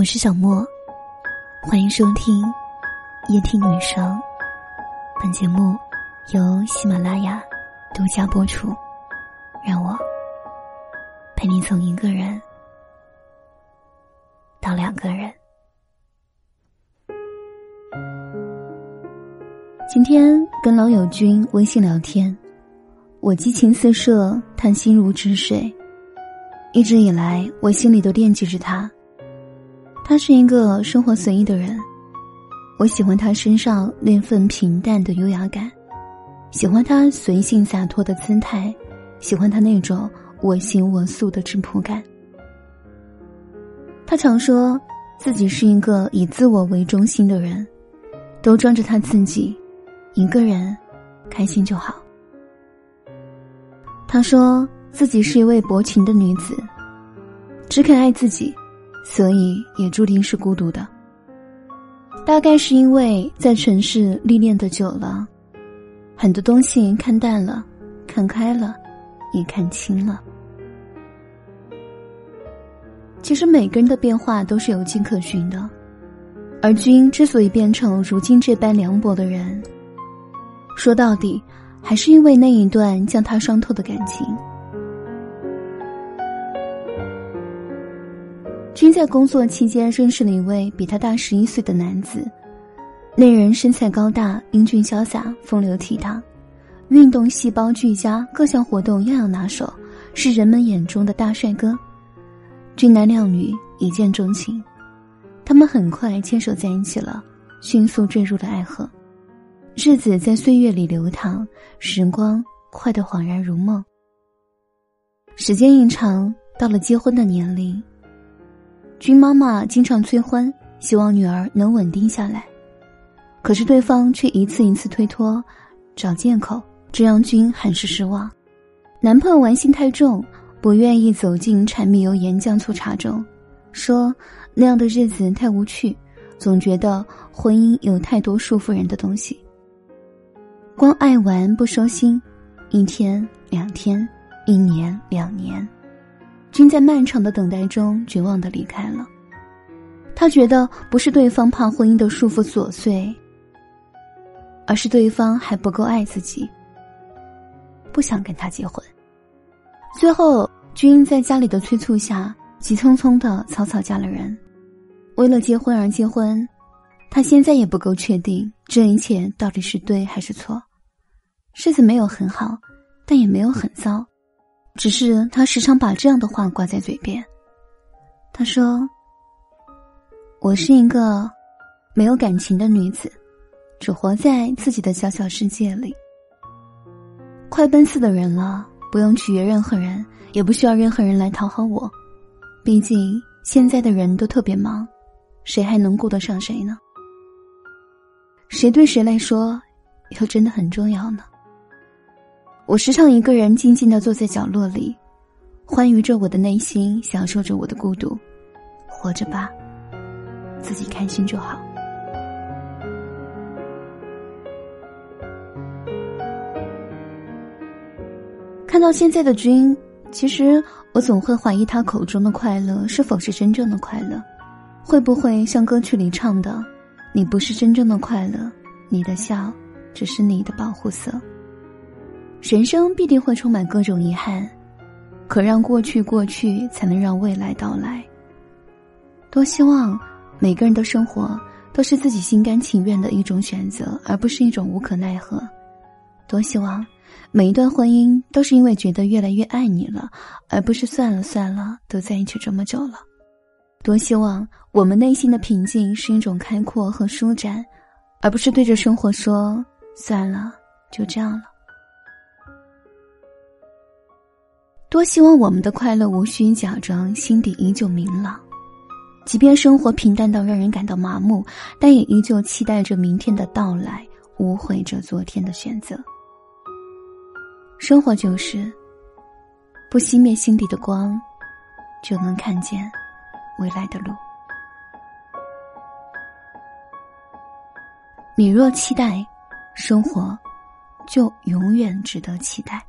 我是小莫，欢迎收听夜听女生。本节目由喜马拉雅独家播出。让我陪你从一个人到两个人。今天跟老友君微信聊天，我激情四射，他心如止水。一直以来，我心里都惦记着他。他是一个生活随意的人，我喜欢他身上那份平淡的优雅感，喜欢他随性洒脱的姿态。喜欢他那种我行我素的质朴感。他常说自己是一个以自我为中心的人，都装着他自己，一个人开心就好。他说自己是一位薄情的女子，只肯爱自己，所以也注定是孤独的。大概是因为在城市历练的久了，很多东西看淡了，看开了。也看清了。其实每个人的变化都是有迹可循的，而君之所以变成如今这般凉薄的人，说到底，还是因为那一段将他伤透的感情。君在工作期间认识了一位比他大十一岁的男子，那人身材高大，英俊潇洒，风流倜傥。运动细胞俱佳，各项活动样样拿手，是人们眼中的大帅哥。俊男靓女一见钟情，他们很快牵手在一起了，迅速坠入了爱河。日子在岁月里流淌，时光快得恍然如梦。时间一长，到了结婚的年龄，君妈妈经常催婚，希望女儿能稳定下来，可是对方却一次一次推脱，找借口。这让君很是失望，男朋友玩心太重，不愿意走进柴米油盐酱醋茶中，说那样的日子太无趣，总觉得婚姻有太多束缚人的东西。光爱玩不收心，一天两天，一年两年，君在漫长的等待中绝望的离开了。他觉得不是对方怕婚姻的束缚琐碎，而是对方还不够爱自己。不想跟他结婚。最后，君在家里的催促下，急匆匆的草草嫁了人。为了结婚而结婚，他现在也不够确定这一切到底是对还是错。日子没有很好，但也没有很糟，只是他时常把这样的话挂在嘴边。他说：“我是一个没有感情的女子，只活在自己的小小世界里。”快奔四的人了，不用取悦任何人，也不需要任何人来讨好我。毕竟现在的人都特别忙，谁还能顾得上谁呢？谁对谁来说，又真的很重要呢？我时常一个人静静的坐在角落里，欢愉着我的内心，享受着我的孤独，活着吧，自己开心就好。看到现在的君，其实我总会怀疑他口中的快乐是否是真正的快乐，会不会像歌曲里唱的：“你不是真正的快乐，你的笑只是你的保护色。”人生必定会充满各种遗憾，可让过去过去，才能让未来到来。多希望每个人的生活都是自己心甘情愿的一种选择，而不是一种无可奈何。多希望。每一段婚姻都是因为觉得越来越爱你了，而不是算了算了，都在一起这么久了。多希望我们内心的平静是一种开阔和舒展，而不是对着生活说算了，就这样了。多希望我们的快乐无需假装，心底依旧明朗，即便生活平淡到让人感到麻木，但也依旧期待着明天的到来，无悔着昨天的选择。生活就是，不熄灭心底的光，就能看见未来的路。你若期待，生活就永远值得期待。